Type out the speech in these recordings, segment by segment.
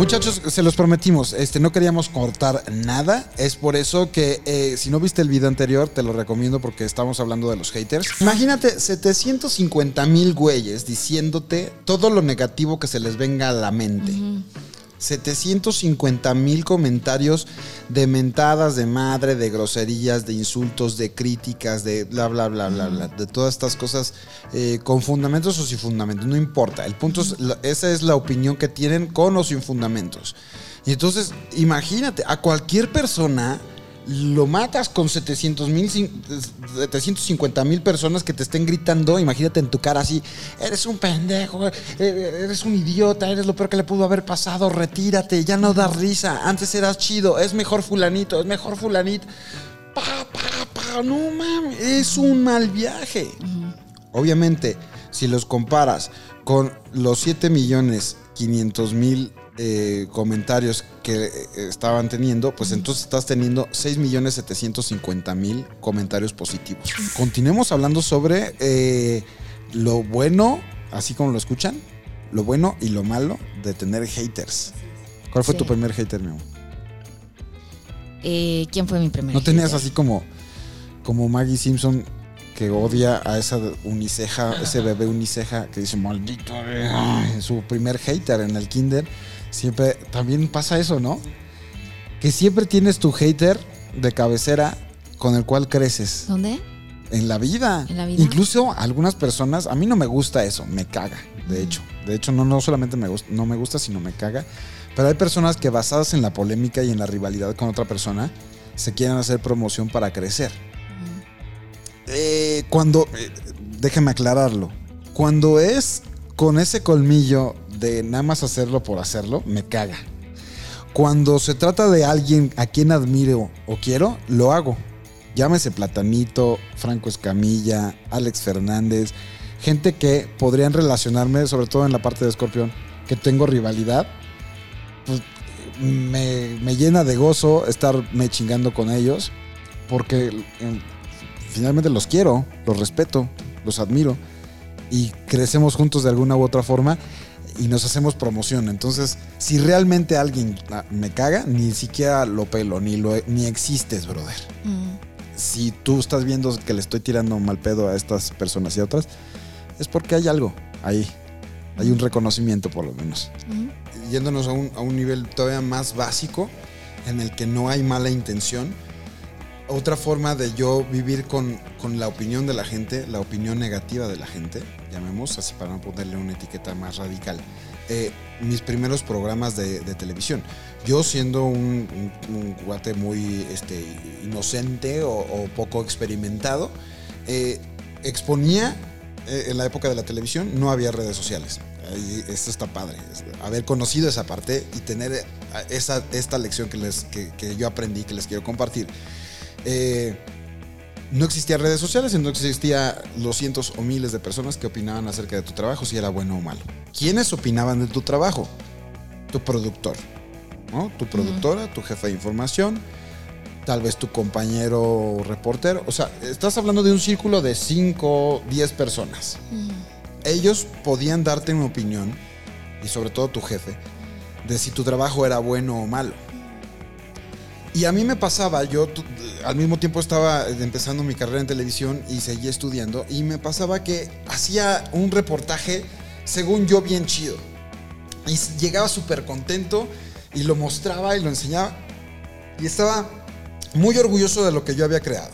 Muchachos, se los prometimos, este, no queríamos cortar nada. Es por eso que eh, si no viste el video anterior, te lo recomiendo porque estamos hablando de los haters. Imagínate 750 mil güeyes diciéndote todo lo negativo que se les venga a la mente. 750 mil comentarios de mentadas de madre, de groserías, de insultos, de críticas, de bla, bla, bla, bla, bla, de todas estas cosas eh, con fundamentos o sin fundamentos, no importa. El punto es, esa es la opinión que tienen con o sin fundamentos. Y entonces, imagínate, a cualquier persona lo matas con 700 mil, 750 mil personas que te estén gritando, imagínate en tu cara así, eres un pendejo, eh, eres un idiota, eres lo peor que le pudo haber pasado, retírate, ya no das risa, antes eras chido, es mejor fulanito, es mejor fulanito. Pa, pa, pa, no mames, es un mal viaje. Obviamente, si los comparas con los 7 millones 500 mil eh, comentarios que eh, estaban teniendo, pues entonces estás teniendo 6 millones 750 mil comentarios positivos. Continuemos hablando sobre eh, lo bueno, así como lo escuchan, lo bueno y lo malo de tener haters. ¿Cuál fue Sí. tu primer hater, mi amor? Eh, ¿Quién fue mi primer ¿No tenías hater? así como, como Maggie Simpson que odia a esa uniceja, ese bebé uniceja que dice maldito, ay", su primer hater en el kinder? Siempre también pasa eso, ¿no? Que siempre tienes tu hater de cabecera con el cual creces ¿Dónde? en la vida. ¿En la vida? Incluso algunas personas, a mí no me gusta eso, me caga, de hecho. De hecho, no, no solamente me gusta, no me gusta, sino me caga. Pero hay personas que basadas en la polémica y en la rivalidad con otra persona, se quieren hacer promoción para crecer. Eh, cuando, eh, déjame aclararlo, cuando es con ese colmillo de nada más hacerlo por hacerlo, me caga. Cuando se trata de alguien a quien admiro o quiero, lo hago. Llámese Platanito, Franco Escamilla, Alex Fernández, gente que podrían relacionarme, sobre todo en la parte de Escorpión, que tengo rivalidad. Pues, me, me llena de gozo estarme chingando con ellos, porque eh, finalmente los quiero, los respeto, los admiro y crecemos juntos de alguna u otra forma y nos hacemos promoción. Entonces, si realmente alguien me caga, ni siquiera lo pelo, ni, lo, ni existes, brother. Mm. Si tú estás viendo que le estoy tirando mal pedo a estas personas y a otras, es porque hay algo ahí. Hay un reconocimiento por lo menos. Ujú. Yéndonos a un, a un nivel todavía más básico, en el que no hay mala intención. Otra forma de yo vivir con, con la opinión de la gente, la opinión negativa de la gente, llamemos así para no ponerle una etiqueta más radical. eh, mis primeros programas de, televisión. Yo siendo un, un- muy este, inocente o, poco experimentado, eh, exponía eh, en la época de la televisión, no había redes sociales. Ahí, esto está padre. Haber conocido esa parte y tener esa, esta lección que, les, que, yo aprendí, que les quiero compartir. No existía redes sociales, no existía los cientos o miles de personas que opinaban acerca de tu trabajo, si era bueno o malo. ¿Quiénes opinaban de tu trabajo? Tu productor, ¿no? Tu productora, tu jefe de información, tal vez tu compañero reportero. O sea, estás hablando de un círculo de 5, 10 personas. Ellos podían darte una opinión, y sobre todo tu jefe, de si tu trabajo era bueno o malo. Y a mí me pasaba, yo al mismo tiempo estaba empezando mi carrera en televisión y seguía estudiando, y me pasaba que hacía un reportaje, según yo, bien chido. Y llegaba súper contento y lo mostraba y lo enseñaba. Y estaba muy orgulloso de lo que yo había creado.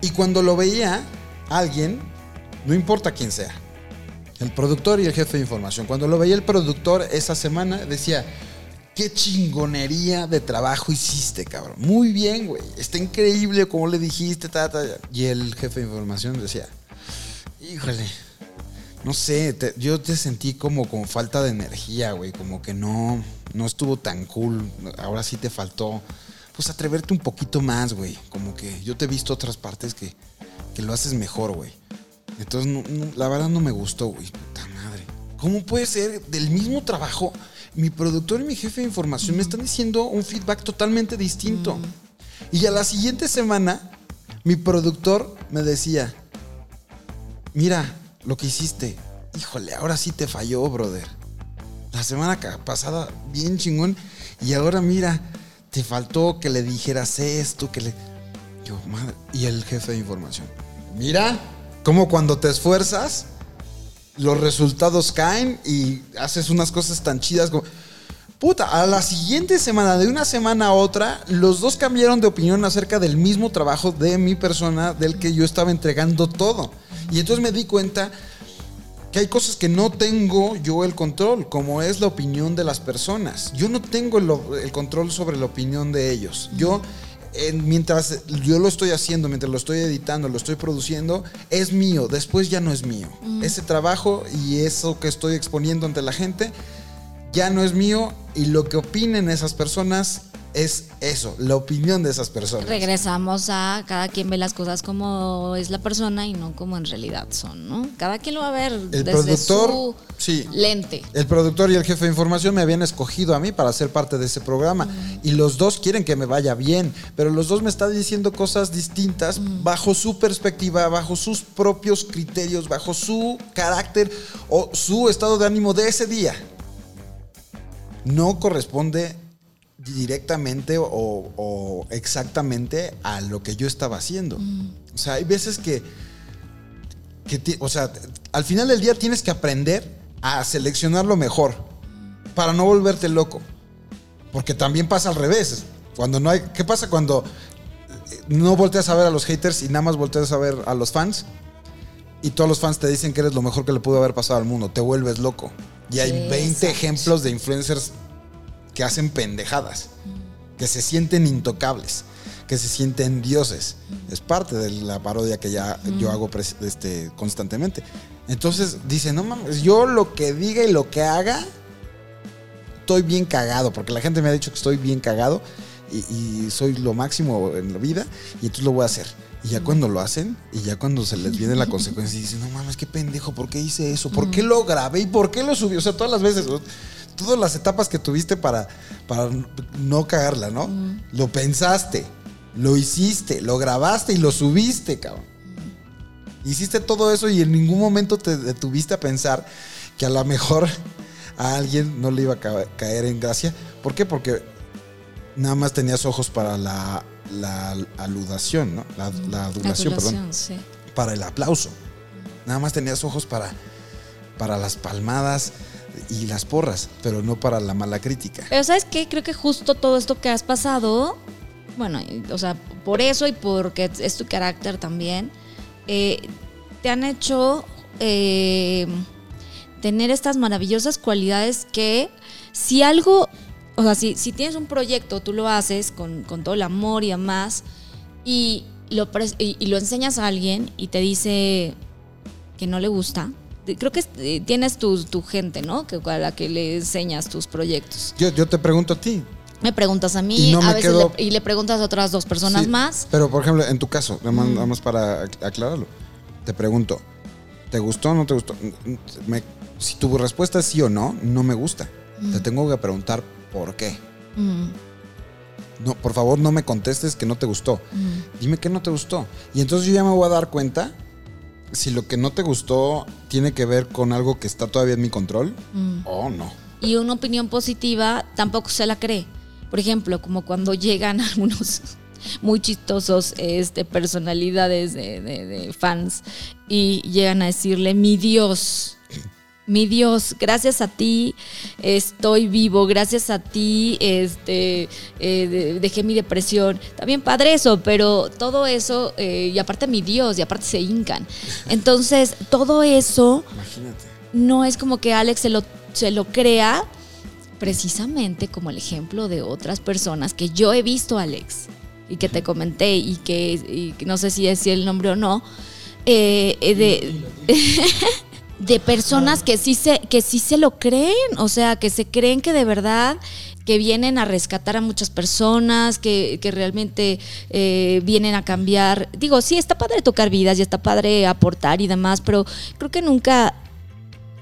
Y cuando lo veía alguien, no importa quién sea, el productor y el jefe de información, cuando lo veía el productor esa semana, decía, qué chingonería de trabajo hiciste, cabrón. Muy bien, güey. Está increíble como le dijiste, ta, ta. Y el jefe de información decía, híjole, no sé, yo te sentí como con falta de energía, güey. Como que no, no estuvo tan cool. Ahora sí te faltó, pues atreverte un poquito más, güey. Como que yo te he visto otras partes que, que lo haces mejor, güey. Entonces, la verdad no me gustó, güey. Puta madre. ¿Cómo puede ser del mismo trabajo? Mi productor y mi jefe de información me están diciendo un feedback totalmente distinto. Y a la siguiente semana, mi productor me decía, mira lo que hiciste. Híjole, ahora sí te falló, brother. la semana pasada bien chingón y ahora mira, te faltó que le dijeras esto, que le... Yo, madre, y el jefe de información. Mira, como cuando te esfuerzas, los resultados caen y haces unas cosas tan chidas como... Puta, a la siguiente semana, de una semana a otra, los dos cambiaron de opinión acerca del mismo trabajo de mi persona del que yo estaba entregando todo. Y entonces me di cuenta que hay cosas que no tengo yo el control, como es la opinión de las personas. Yo no tengo el, control sobre la opinión de ellos. Yo, mientras yo lo estoy haciendo, mientras lo estoy editando, lo estoy produciendo, es mío, después ya no es mío. Ese trabajo y eso que estoy exponiendo ante la gente ya no es mío y lo que opinen esas personas es eso, la opinión de esas personas. Regresamos a cada quien ve las cosas como es la persona y no como en realidad son, ¿no? Cada quien lo va a ver El desde productor, su sí. lente. El productor y el jefe de información me habían escogido a mí para ser parte de ese programa y los dos quieren que me vaya bien, pero los dos me están diciendo cosas distintas bajo su perspectiva, bajo sus propios criterios, bajo su carácter o su estado de ánimo de ese día. No corresponde directamente o, o exactamente a lo que yo estaba haciendo. O sea, hay veces que, o sea, al final del día tienes que aprender a seleccionar lo mejor para no volverte loco. Porque también pasa al revés. Cuando no hay, ¿qué pasa cuando eh, no volteas a ver a los haters y nada más volteas a ver a los fans? Y todos los fans te dicen que eres lo mejor que le pudo haber pasado al mundo. Te vuelves loco. Y hay 20 Exacto. ejemplos de influencers que hacen pendejadas, que se sienten intocables, que se sienten dioses. Es parte de la parodia que ya yo hago este, constantemente. Entonces dice, no mames, yo lo que diga y lo que haga, estoy bien cagado, porque la gente me ha dicho que estoy bien cagado y, y soy lo máximo en la vida y entonces lo voy a hacer. Y ya cuando lo hacen, y ya cuando se les viene la consecuencia, y dicen, no mames, qué pendejo, ¿por qué hice eso? ¿Por qué lo grabé? ¿Y por qué lo subí? O sea, todas las veces, todas las etapas que tuviste para, para no cagarla, ¿no? Lo pensaste, lo hiciste, lo grabaste y lo subiste, cabrón. Hiciste todo eso y en ningún momento te detuviste a pensar que a lo mejor a alguien no le iba a ca- caer en gracia. ¿Por qué? Porque nada más tenías ojos para la, la aludación, ¿no? La, la adulación, perdón. Sí. Para el aplauso. Nada más tenías ojos para, para las palmadas y las porras, pero no para la mala crítica. Pero ¿sabes qué? Creo que justo todo esto que has pasado, bueno, o sea, por eso y porque es tu carácter también, eh, te han hecho eh, tener estas maravillosas cualidades que si algo, o sea, si, si tienes un proyecto, tú lo haces con, con todo el amor y demás, y lo, y lo enseñas a alguien y te dice que no le gusta. Creo que eh, tienes tu, tu gente, ¿no? Que a la que le enseñas tus proyectos. Yo, yo te pregunto a ti. Me preguntas a mí, Y no a veces quedo- le- y le preguntas a otras dos personas Sí, más. Pero, por ejemplo, en tu caso, nada más, nada más para ac- aclararlo, te pregunto, ¿te gustó o no te gustó? Me- si tu respuesta es sí o no, no me gusta. Te tengo que preguntar por qué. Mm, No, por favor, no me contestes que no te gustó. mm. Dime que no te gustó. Y entonces yo ya me voy a dar cuenta si lo que no te gustó tiene que ver con algo que está todavía en mi control Mm. o no. Y una opinión positiva tampoco se la cree. Por ejemplo, como cuando llegan algunos muy chistosos este, personalidades de, de- de fans y llegan a decirle, mi Dios, mi Dios, gracias a ti estoy vivo, gracias a ti este, eh, de- dejé mi depresión. También padre eso, pero todo eso, eh, y aparte mi Dios, y aparte se hincan. Entonces, todo eso Imagínate. no es como que Alex se lo, se lo crea precisamente como el ejemplo de otras personas que yo he visto, Alex, y que te comenté y que, y no sé si decir el nombre o no, eh, de, de personas que sí, se, que sí se lo creen, o sea, que se creen que de verdad que vienen a rescatar a muchas personas, que, que realmente eh, vienen a cambiar. Digo, sí, está padre tocar vidas y está padre aportar y demás, pero creo que nunca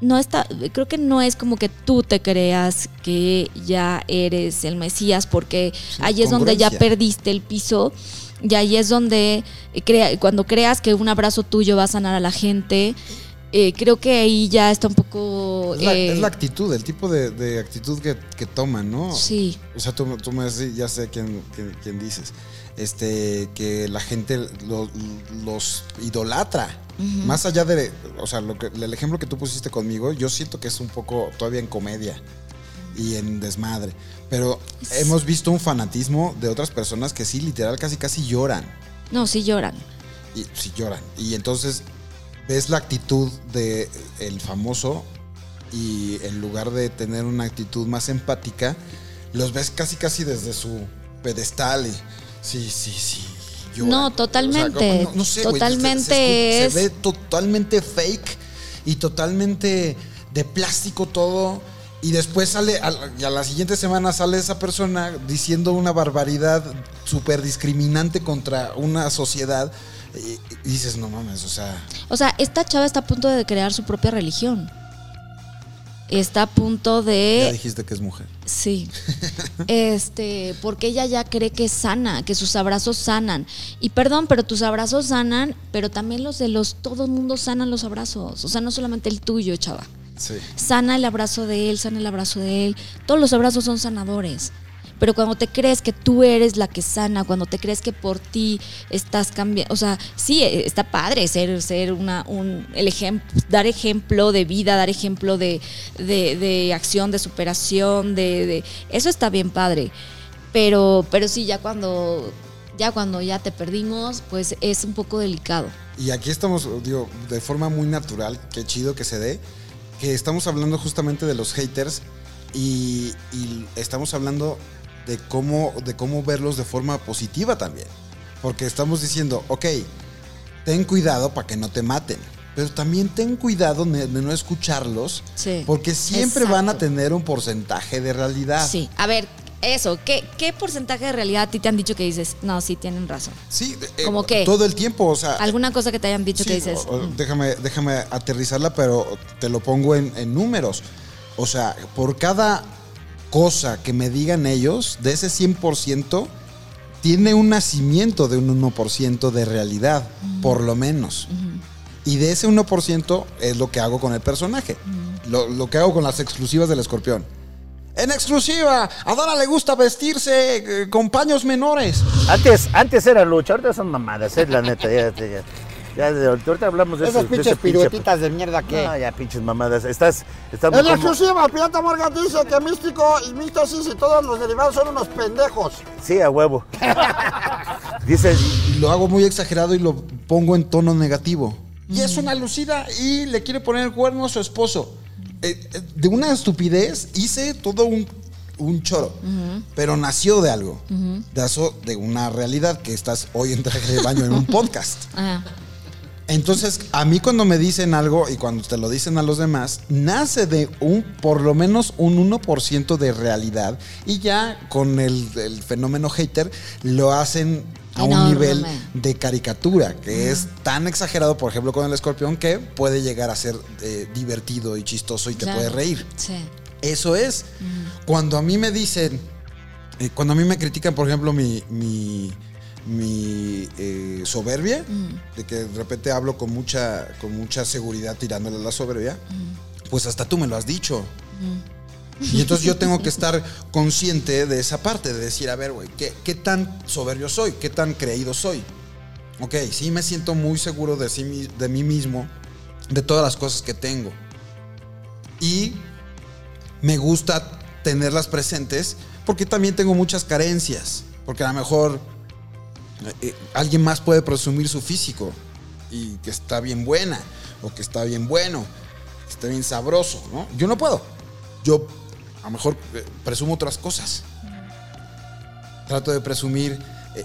no está, creo que no es como que tú te creas que ya eres el Mesías, porque ahí es donde ya perdiste el piso. Y ahí es donde, crea, cuando creas que un abrazo tuyo va a sanar a la gente, eh, creo que ahí ya está un poco... Es la, eh, es la actitud, el tipo de, de actitud que, que toman, ¿no? Sí, O sea, tú, tú me decís, ya sé quién, quién, quién dices. Este, que la gente lo- los idolatra. Más allá de, o sea, lo que, el ejemplo que tú pusiste conmigo, yo siento que es un poco todavía en comedia y en desmadre. Pero hemos visto un fanatismo de otras personas que sí, literal, casi casi lloran. no, sí lloran. Y sí lloran. Y entonces ves la actitud de el famoso y en lugar de tener una actitud más empática, los ves casi casi desde su pedestal y sí, sí, sí. No, totalmente, no- no sé, totalmente se, se- es- se ve totalmente fake y totalmente de plástico todo. Y después sale, a la- y a la siguiente semana sale esa persona diciendo una barbaridad súper discriminante contra una sociedad. Y, y dices, no mames, o sea, O sea, esta chava está a punto de crear su propia religión. Está a punto ya de... dijiste que es mujer. Sí. Este, porque ella ya cree que es sana, que sus abrazos sanan. Y perdón, pero tus abrazos sanan, pero también los de los, todo el mundo sanan los abrazos. O sea, no solamente el tuyo, chava. Sí. Sana el abrazo de él, sana el abrazo de él. Todos los abrazos son sanadores. Pero cuando te crees que tú eres la que sana, cuando te crees que por ti estás cambiando, o sea, sí, eh, está padre ser, ser una, un, ejemplo, dar ejemplo de vida, dar ejemplo de, de, de acción, de superación, de, eso está bien padre. Pero, pero sí, ya cuando, ya cuando ya te perdimos, pues es un poco delicado. Y aquí estamos, digo, de forma muy natural, qué chido que se dé, que estamos hablando justamente de los haters y estamos hablando de cómo, de cómo verlos de forma positiva también. Porque estamos diciendo, ok, ten cuidado para que no te maten, pero también ten cuidado de, no escucharlos, Sí. porque siempre van a tener un porcentaje de realidad. Sí, a ver, eso, ¿qué, ¿qué porcentaje de realidad a ti te han dicho que dices, no, sí, tienen razón? Sí, eh, ¿Cómo qué? todo el tiempo, o sea, ¿Alguna cosa que te hayan dicho Sí, que dices, o- o mm, déjame, déjame aterrizarla, pero te lo pongo en, en números. O sea, por cada cosa que me digan ellos, de ese 100%, tiene un nacimiento de un 1% de realidad, por lo menos. Y de ese 1% es lo que hago con el personaje. Lo, lo que hago con las exclusivas del escorpión. En exclusiva, a Dana le gusta vestirse eh, con paños menores. Antes, antes era lucha, ahorita son mamadas, es la neta. Ya, ya, ya, ahorita hablamos de Esas de pinches piruetitas de mierda que. No, ya pinches mamadas. Estás, estás En la como- exclusiva, Pirata Morgan dice que Místico y Místasis y todos los derivados son unos pendejos. Sí, a huevo. Dice, y lo hago muy exagerado y lo pongo en tono negativo. Y es una lucida y le quiere poner el cuerno a su esposo. Eh, eh, de una estupidez hice todo un, un choro, pero nació de algo. Nació de una realidad que estás hoy en traje de baño en un podcast. ajá. Entonces, a mí cuando me dicen algo y cuando te lo dicen a los demás, nace de un, por lo menos un 1% de realidad y ya con el, el fenómeno hater lo hacen a un nivel de caricatura, que es tan exagerado, por ejemplo, con el escorpión, que puede llegar a ser eh, divertido y chistoso y te Claro. puede reír. Sí. Eso es. Cuando a mí me dicen, eh, cuando a mí me critican, por ejemplo, mi, mi, mi, eh, soberbia, de que de repente hablo con mucha, con mucha seguridad tirándole la soberbia, pues hasta tú me lo has dicho. Y entonces yo tengo que estar consciente de esa parte, de decir, a ver, güey, ¿qué, ¿qué tan soberbio soy? ¿Qué tan creído soy? Ok, sí me siento muy seguro de, sí, de mí mismo, de todas las cosas que tengo. Y me gusta tenerlas presentes porque también tengo muchas carencias. Porque a lo mejor eh, alguien más puede presumir su físico y que está bien buena o que está bien bueno, que está bien sabroso, ¿no? Yo no puedo. Yo a lo mejor eh, presumo otras cosas. Trato de presumir eh,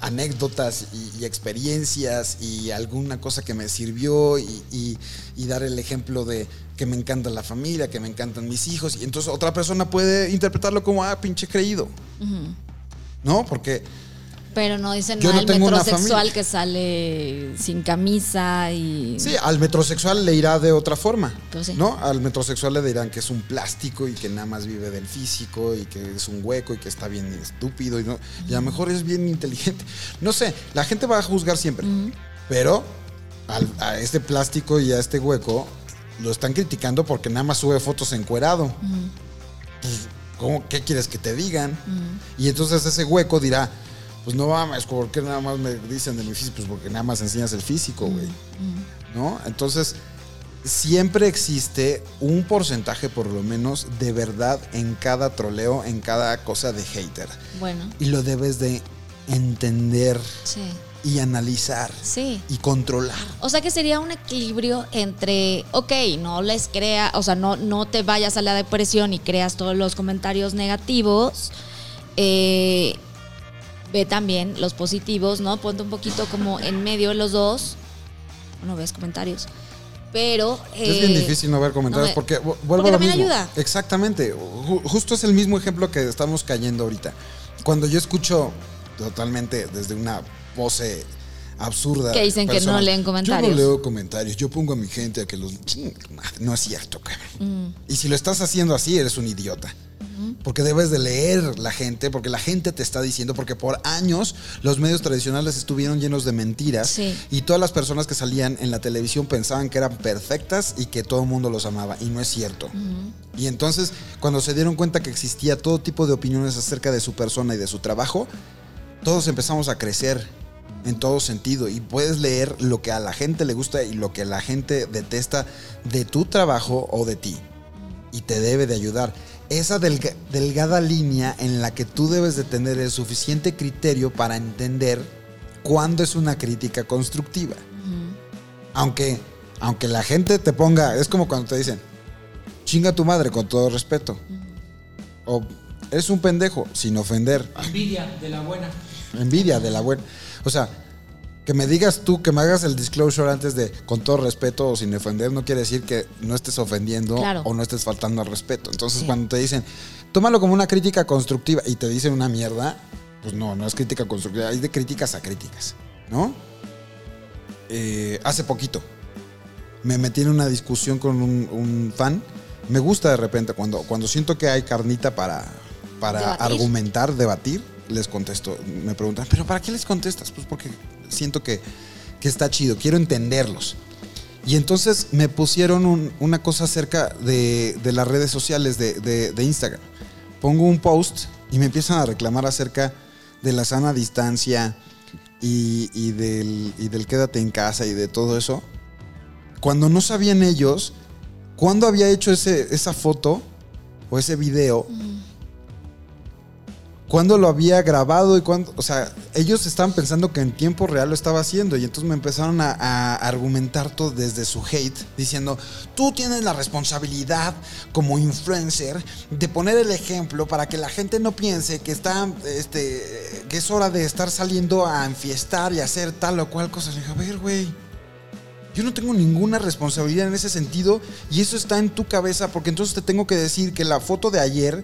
anécdotas y, y experiencias y alguna cosa que me sirvió y, y- y dar el ejemplo de que me encanta la familia, que me encantan mis hijos. Y entonces otra persona puede interpretarlo como, ah, pinche creído. ¿No? Porque Pero no dicen Yo nada no del tengo una metrosexual que sale sin camisa y. Sí, al metrosexual le irá de otra forma. Pues sí. ¿No? Al metrosexual le dirán que es un plástico y que nada más vive del físico y que es un hueco y que está bien estúpido y, no, y a lo mejor es bien inteligente. No sé, la gente va a juzgar siempre. Pero al- a este plástico y a este hueco lo están criticando porque nada más sube fotos encuerado. Pues, ¿cómo- ¿qué quieres que te digan? Y entonces ese hueco dirá, pues no mames, ¿por qué nada más me dicen de mi físico? Pues porque nada más enseñas el físico, güey. ¿No? Entonces, siempre existe un porcentaje por lo menos de verdad en cada troleo, en cada cosa de hater. Bueno, Y lo debes de entender sí, y analizar sí. y controlar. O sea que sería un equilibrio entre, ok, no les crea, o sea, no, no te vayas a la depresión y creas todos los comentarios negativos. eh, ve también los positivos, ¿no? Ponte un poquito como en medio de los dos. No ves comentarios. Pero. es bien eh, difícil no ver comentarios no porque vu- vuelvo porque a lo mismo. ayuda. Exactamente. Ju- justo es el mismo ejemplo que estamos cayendo ahorita. Cuando yo escucho totalmente desde una pose absurda. Que dicen que no leen Yo comentarios. no leo comentarios. Yo pongo a mi gente a que los. No es cierto, cabrón. Mm. Y si lo estás haciendo así, eres un idiota. Porque debes de leer la gente, porque la gente te está diciendo, porque por años los medios tradicionales estuvieron llenos de mentiras Sí. y todas las personas que salían en la televisión pensaban que eran perfectas y que todo el mundo los amaba y no es cierto. Y entonces cuando se dieron cuenta que existía todo tipo de opiniones acerca de su persona y de su trabajo, todos empezamos a crecer en todo sentido y puedes leer lo que a la gente le gusta y lo que la gente detesta de tu trabajo o de ti y te debe de ayudar. Esa delga- delgada línea en la que tú debes de tener el suficiente criterio para entender cuándo es una crítica constructiva. Aunque, aunque la gente te ponga, es como cuando te dicen, chinga tu madre con todo respeto. O eres un pendejo, sin ofender. Envidia de la buena. Envidia de la buena. O sea, que me digas tú, que me hagas el disclosure antes de, con todo respeto o sin ofender, no quiere decir que no estés ofendiendo Claro. o no estés faltando al respeto. Entonces, Sí. cuando te dicen, tómalo como una crítica constructiva y te dicen una mierda, pues no, no es crítica constructiva, hay de críticas a críticas, ¿no? Eh, hace poquito me metí en una discusión con un, un fan. Me gusta de repente cuando, cuando siento que hay carnita para, para Debatir. argumentar, debatir, les contesto. Me preguntan, ¿pero para qué les contestas? Pues porque siento que, que está chido, quiero entenderlos. Y entonces me pusieron un- una cosa acerca de, de las redes sociales de, de- de Instagram. Pongo un post y me empiezan a reclamar acerca de la sana distancia y, y del, y del quédate en casa y de todo eso. Cuando no sabían ellos cuándo había hecho ese, esa foto o ese video, cuándo lo había grabado y cuándo, o sea, ellos estaban pensando que en tiempo real lo estaba haciendo y entonces me empezaron a, argumentar todo desde su hate, diciendo, tú tienes la responsabilidad como influencer de poner el ejemplo para que la gente no piense que está, este, que es hora de estar saliendo a enfiestar y hacer tal o cual cosa. Dije, a ver, güey. Yo no tengo ninguna responsabilidad en ese sentido y eso está en tu cabeza porque entonces te tengo que decir que la foto de ayer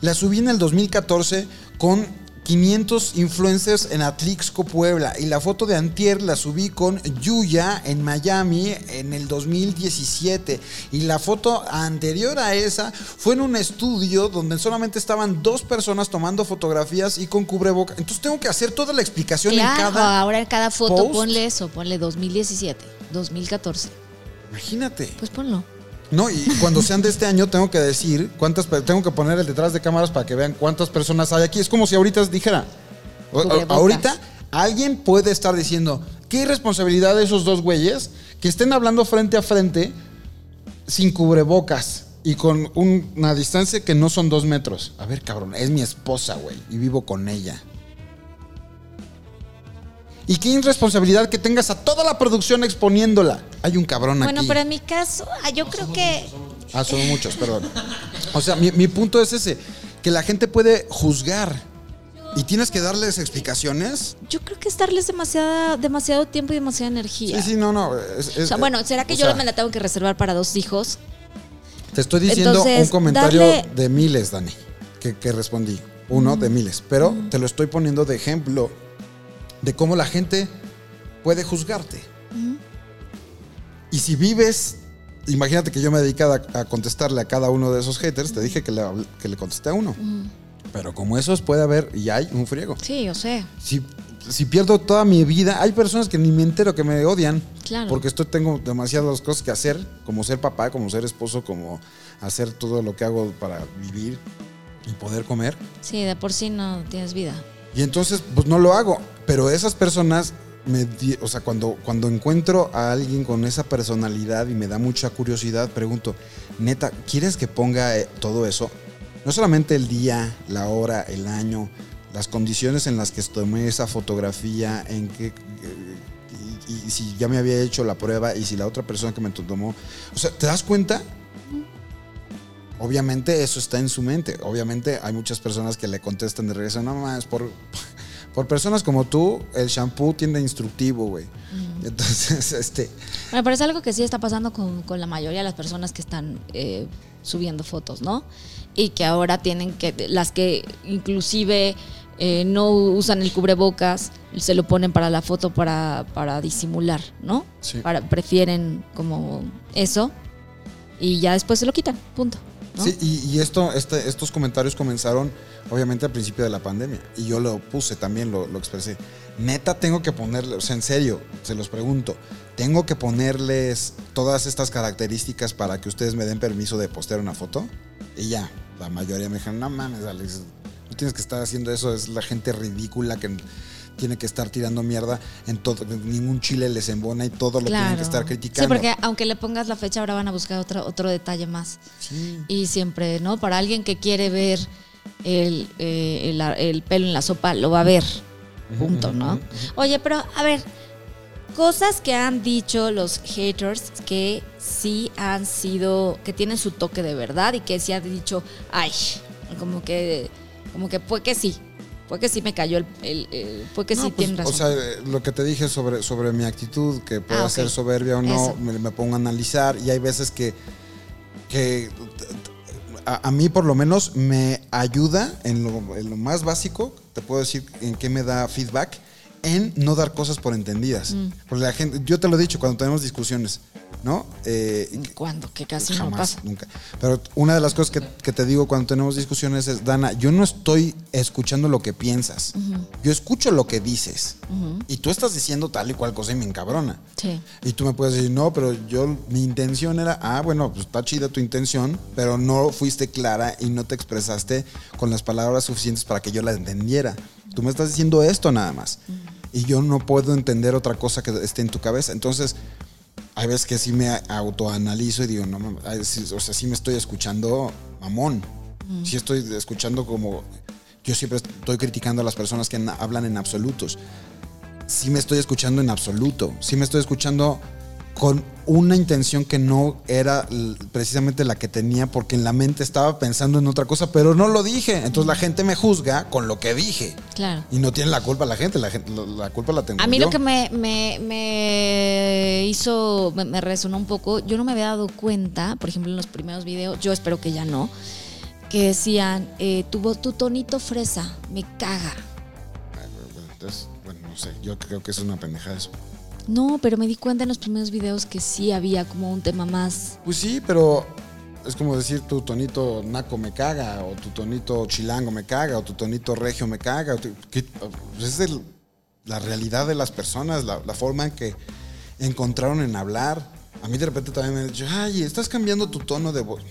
la subí en el 2014 con 500 influencers en Atlixco, Puebla y la foto de antier la subí con Yuya en Miami en el 2017 y la foto anterior a esa fue en un estudio donde solamente estaban dos personas tomando fotografías y con cubreboca. Entonces tengo que hacer toda la explicación en Claro, cada... ahora en cada foto post. ponle eso, ponle 2017, 2014. Imagínate. Pues ponlo. No, y cuando sean de este año tengo que decir cuántas tengo que poner el detrás de cámaras para que vean cuántas personas hay aquí. Es como si ahorita dijera. ahorita alguien puede estar diciendo, qué irresponsabilidad de esos dos güeyes que estén hablando frente a frente sin cubrebocas y con un- una distancia que no son dos metros. A ver, cabrón, es mi esposa, güey, y vivo con ella. Y qué irresponsabilidad que tengas a toda la producción exponiéndola. Hay un cabrón aquí. Bueno, pero en mi caso, ah, yo creo que Ah, son muchos, perdón. O sea, mi, mi punto es ese, que la gente puede juzgar y tienes que darles explicaciones. yo creo que es darles demasiada, demasiado tiempo y demasiada energía. Sí, sí, no, no. es- es- O sea, bueno, ¿será que yo sea, me la tengo que reservar para dos hijos? Te estoy diciendo Entonces, un comentario darle- de miles, Dani, que, que respondí. Uno de miles. Pero te lo estoy poniendo de ejemplo de cómo la gente puede juzgarte. Y si vives, imagínate que yo me dedicaba a, a contestarle a cada uno de esos haters, te dije que le, que le contesté a uno. Pero como esos puede haber, y hay un friego. Sí, yo sé. Si si pierdo toda mi vida, hay personas que ni me entero que me odian. Claro. Porque estoy, tengo demasiadas cosas que hacer, como ser papá, como ser esposo, como hacer todo lo que hago para vivir y poder comer. Sí, de por sí no tienes vida. Y entonces, pues no lo hago. Pero esas personas, me o sea, cuando, cuando encuentro a alguien con esa personalidad y me da mucha curiosidad, pregunto, neta, ¿quieres que ponga eh, todo eso? No solamente el día, la hora, el año, las condiciones en las que tomé esa fotografía, en qué... eh, y, y si ya me había hecho la prueba y si la otra persona que me tomó... O sea, ¿te das cuenta? Obviamente eso está en su mente. Obviamente hay muchas personas que le contestan de regreso, no más, por, por personas como tú, el shampoo tiende instructivo, güey. Entonces, este, Bueno, pero es algo que sí está pasando con, con la mayoría de las personas que están eh, subiendo fotos, ¿no? Y que ahora tienen que, las que inclusive eh, no usan el cubrebocas, se lo ponen para la foto para, para disimular, ¿no? Sí. Para, prefieren como eso y ya después se lo quitan, punto. Sí, y, y esto, este- estos comentarios comenzaron obviamente al principio de la pandemia. Y yo lo puse también, lo, lo expresé. Neta, tengo que ponerle, o sea, en serio, se los pregunto, ¿tengo que ponerles todas estas características para que ustedes me den permiso de postear una foto? Y ya, la mayoría me dijeron, no mames, Alex, no tienes que estar haciendo eso, es la gente ridícula que tiene que estar tirando mierda en todo, ningún chile les embona y todo lo tienen que estar criticando. Sí, porque aunque le pongas la fecha, ahora van a buscar otro, otro detalle más. Sí. Y siempre, ¿no? Para alguien que quiere ver el, eh, el, el pelo en la sopa, lo va a ver. Punto, ¿no? Oye, pero a ver, cosas que han dicho los haters que sí han sido, que tienen su toque de verdad y que sí han dicho, ay, como que, como que fue que sí, fue que sí me cayó el, el- el- que No, sí pues, tienen razón. O sea, eh, lo que te dije sobre, sobre mi actitud, que pueda Ah, ok. ser soberbia o no, me, me pongo a analizar y hay veces que, que a, a mí por lo menos me ayuda en lo, en lo más básico, te puedo decir en qué me da feedback, en no dar cosas por entendidas. Mm. Porque la gente, yo te lo he dicho cuando tenemos discusiones, ¿no? Eh, ¿Cuándo? Que casi no Jamás, pasa. nunca. Pero una de las cosas que, que te digo cuando tenemos discusiones es, Dana, yo no estoy escuchando lo que piensas. Yo escucho lo que dices. Y tú estás diciendo tal y cual cosa y me encabrona. Sí. Y tú me puedes decir, no, pero yo, mi intención era, ah, bueno, pues está chida tu intención, pero no fuiste clara y no te expresaste con las palabras suficientes para que yo la entendiera. Tú me estás diciendo esto nada más. Y yo no puedo entender otra cosa que esté en tu cabeza. Entonces, hay veces que sí me autoanalizo y digo, no, o sea, sí me estoy escuchando mamón. Sí estoy escuchando como, yo siempre estoy criticando a las personas que hablan en absolutos sí me estoy escuchando en absoluto. Sí me estoy escuchando con una intención que no era precisamente la que tenía porque en la mente estaba pensando en otra cosa, pero no lo dije. Entonces la gente me juzga con lo que dije. Claro. Y no tiene la culpa la gente, la, gente, la- culpa la tengo A mí yo. lo que me, me- me hizo, me, me resonó un poco, yo no me había dado cuenta, por ejemplo, en los primeros videos, yo espero que ya no, que decían, eh, tu, tu tonito fresa, me caga. Entonces, bueno, no sé, yo creo que es una pendejada eso. No, pero me di cuenta en los primeros videos que sí había como un tema más. Pues sí, pero es como decir tu tonito naco me caga, o tu tonito chilango me caga, o tu tonito regio me caga. o tu- que- pues es el- la realidad de las personas, la, la forma en que encontraron en hablar. A mí de repente también me han dicho, ay, estás cambiando tu tono de voz.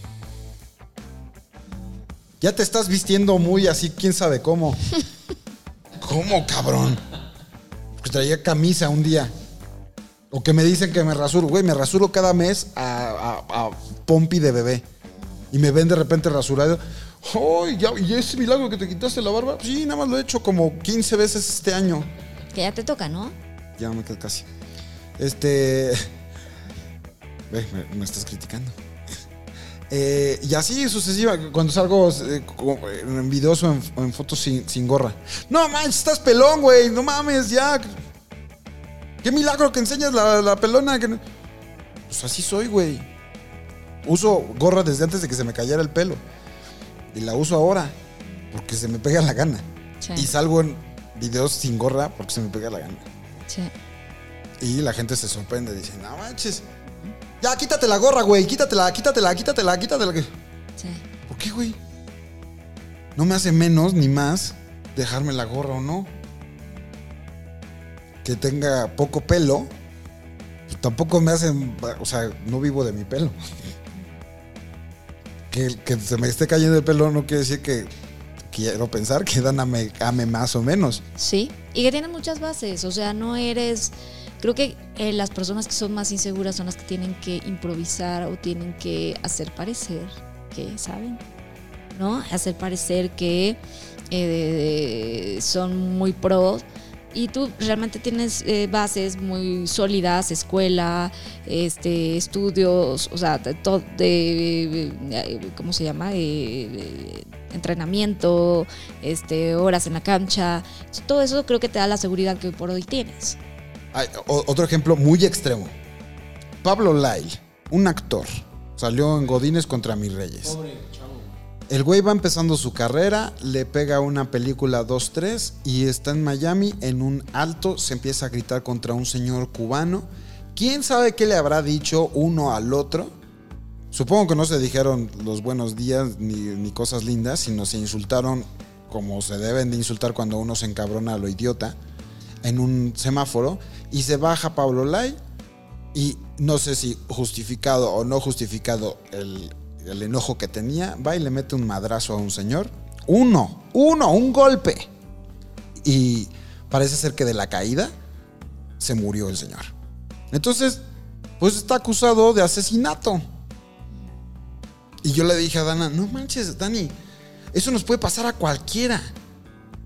Ya te estás vistiendo muy así, quién sabe cómo. ¿Cómo, cabrón? Porque traía camisa un día. O que me dicen que me rasuro. Güey, me rasuro cada mes a, a- a pompi de bebé. Y me ven de repente rasurado. ¡Ay! ya- ¿Y ese milagro que te quitaste la barba? Sí, nada más lo he hecho como 15 veces este año. Que ya te toca, ¿no? Ya me quedé casi. Este. Ve, me, me estás criticando. Eh, y así sucesiva, cuando salgo eh, en videos o en, o en fotos sin, sin gorra. No manches, estás pelón, güey. No mames, ya. Qué milagro que enseñas la, la pelona. Que no- Pues así soy, güey. Uso gorra desde antes de que se me cayera el pelo. Y la uso ahora porque se me pega la gana. Sí. Y salgo en videos sin gorra porque se me pega la gana. Sí. Y la gente se sorprende, dice, no manches. Ya, quítate la gorra, güey, quítatela, quítatela, quítatela, quítatela. Sí. ¿Por qué, güey? No me hace menos ni más dejarme la gorra o no. Que tenga poco pelo, pues tampoco me hacen, o sea, no vivo de mi pelo. Que, que se me esté cayendo el pelo no quiere decir que quiero pensar que Dana me ame más o menos. Sí, y que tiene muchas bases, o sea, no eres... Creo que eh, las personas que son más inseguras son las que tienen que improvisar o tienen que hacer parecer que saben, ¿no? Hacer parecer que eh, son muy pros y tú realmente tienes eh, bases muy sólidas, escuela, este, estudios, o sea, de, to- de, eh, ¿cómo se llama? Eh, de entrenamiento, este, horas en la cancha, todo eso creo que te da la seguridad que hoy por hoy tienes. Hay otro ejemplo muy extremo. Pablo Lyle, un actor, salió en Godines contra mis reyes. El güey va empezando su carrera, le pega una película 2-3 y está en Miami en un alto, se empieza a gritar contra un señor cubano. ¿Quién sabe qué le habrá dicho uno al otro? Supongo que no se dijeron los buenos días ni, ni cosas lindas, sino se insultaron como se deben de insultar cuando uno se encabrona a lo idiota en un semáforo y se baja Pablo Lai y no sé si justificado o no justificado el, el enojo que tenía, va y le mete un madrazo a un señor. Uno, uno, un golpe. Y parece ser que de la caída se murió el señor. Entonces, pues está acusado de asesinato. Y yo le dije a Dana, no manches, Dani, eso nos puede pasar a cualquiera.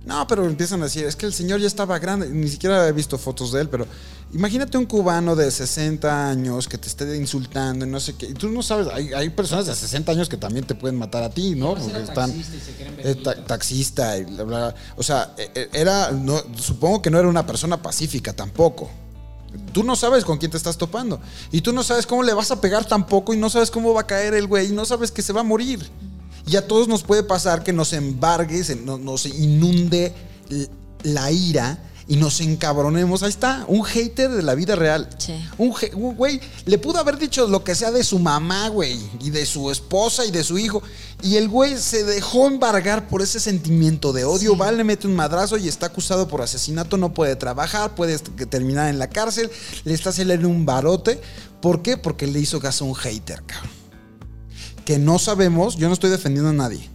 No, pero empiezan a decir, es que el señor ya estaba grande, ni siquiera he visto fotos de él, pero imagínate un cubano de 60 años que te esté insultando y no sé qué. Y tú no sabes, hay, hay personas de 60 años que también te pueden matar a ti, ¿no? Porque están eh, ta- taxista y bla, bla. O sea, eh, eh, era, no, supongo que no era una persona pacífica tampoco. Tú no sabes con quién te estás topando. Y tú no sabes cómo le vas a pegar tampoco y no sabes cómo va a caer el güey y no sabes que se va a morir. Y a todos nos puede pasar que nos embargue, se- no- nos inunde la ira y nos encabronemos. Ahí está, un hater de la vida real. Sí. Un, güey le pudo haber dicho lo que sea de su mamá, güey, y de su esposa y de su hijo. Y el güey se dejó embargar por ese sentimiento de odio. Va, le mete un madrazo y está acusado por asesinato. No puede trabajar, puede terminar en la cárcel. Le está haciendo un barote. ¿Por qué? Porque le hizo caso a un hater, cabrón. Que no sabemos, yo no estoy defendiendo a nadie.